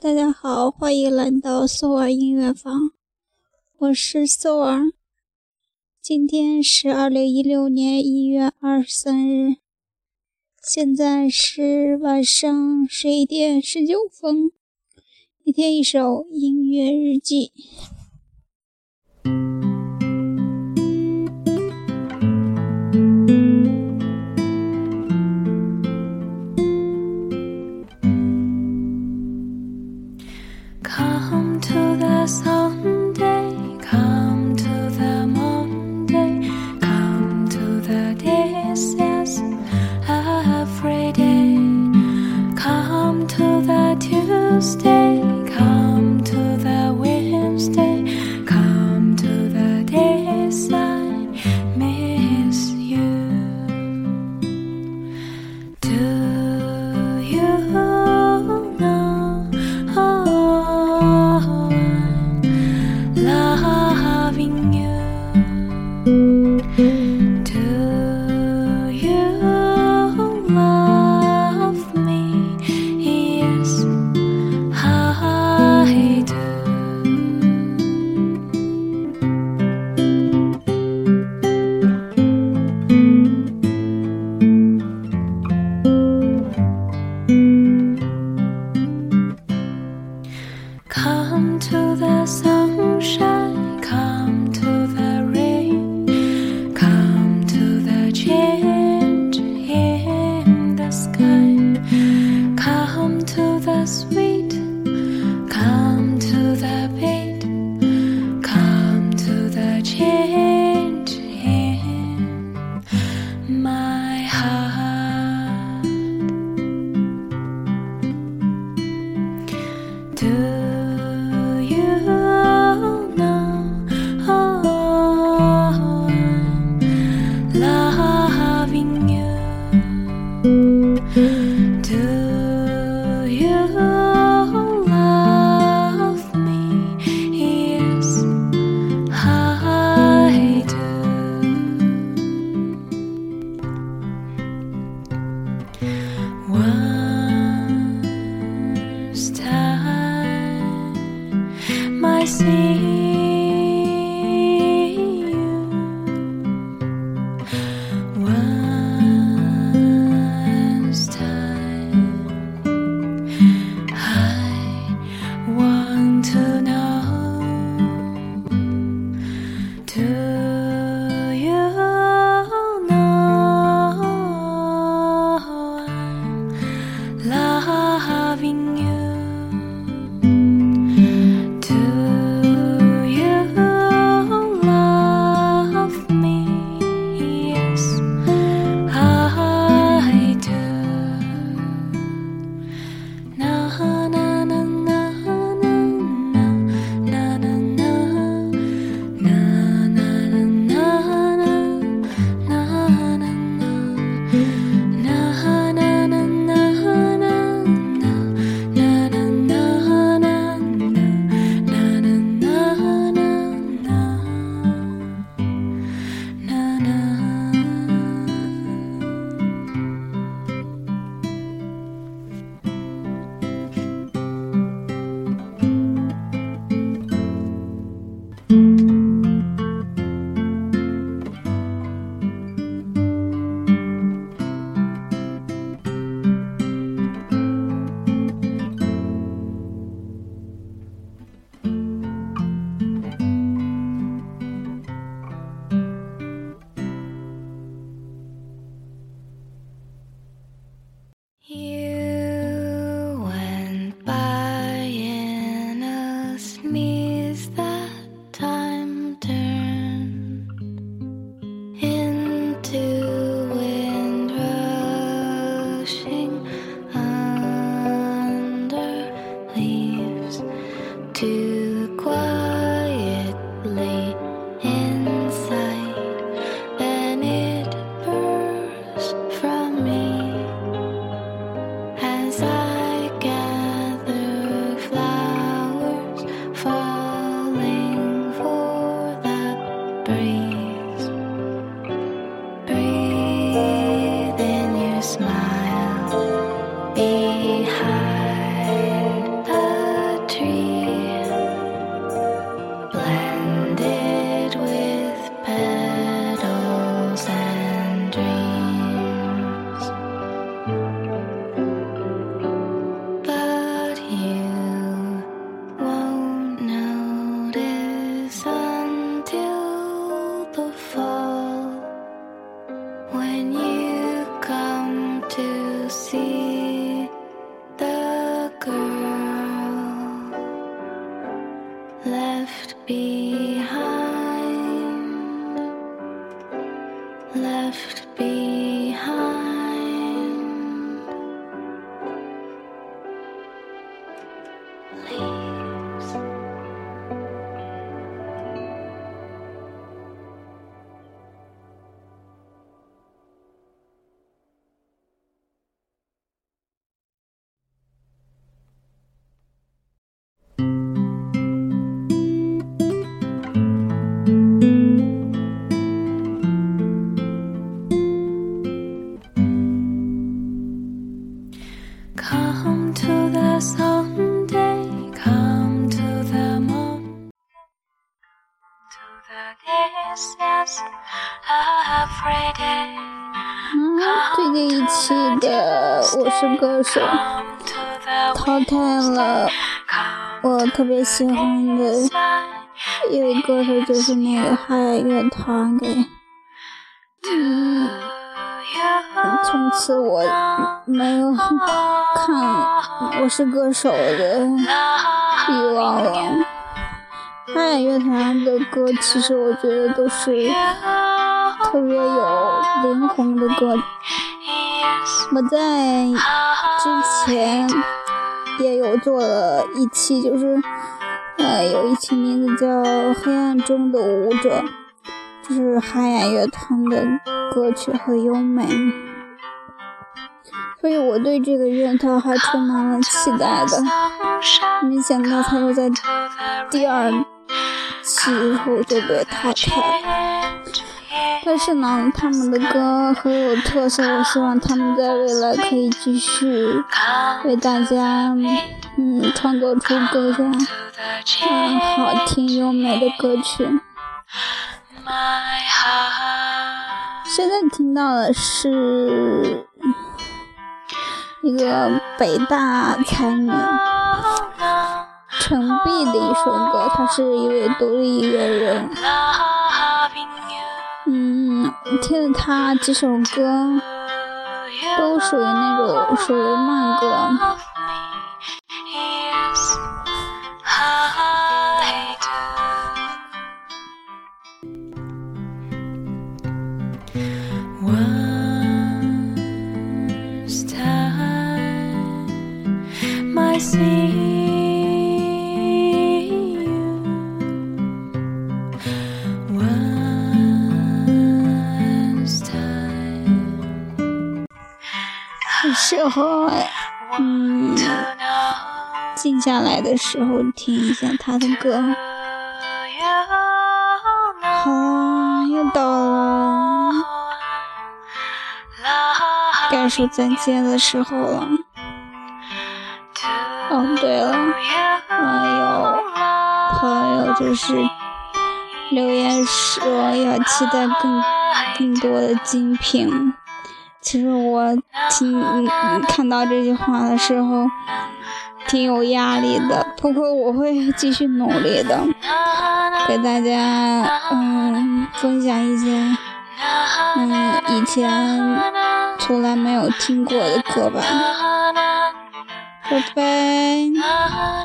大家好，欢迎来到苏尔音乐房，我是苏尔。今天是二零一六年一月二十三日，现在是晚上十一点十九分。一天一首音乐日记。come to the sun. I see. smile behind a tree, blended with petals and dreams. But you. Left behind, 是歌手》淘汰了我特别喜欢的一位歌手，就是那个海乐团给。嗯，从此我没有看《我是歌手》的欲望了。海雅乐团的歌，其实我觉得都是特别有灵魂的歌。我在之前也有做了一期，就是呃有一期名字叫《黑暗中的舞者》，就是海雅乐团的歌曲很优美，所以我对这个乐团还充满了期待的。没想到他又在第二期后就被淘汰了。但是呢，他们的歌很有特色，我希望他们在未来可以继续为大家嗯创作出更加嗯好听优美的歌曲。现在听到的是一个北大才女陈碧的一首歌，她是一位独立音乐人。听了他几首歌，都属于那种属于慢歌。很适合嗯静下来的时候听一下他的歌。好 know. 啦，又到了该说再见的时候了。哦，对了，还有朋友就是留言说要期待更更多的精品。其实我听看到这句话的时候，挺有压力的。不过我会继续努力的，给大家嗯分享一些嗯以前从来没有听过的歌吧。拜拜。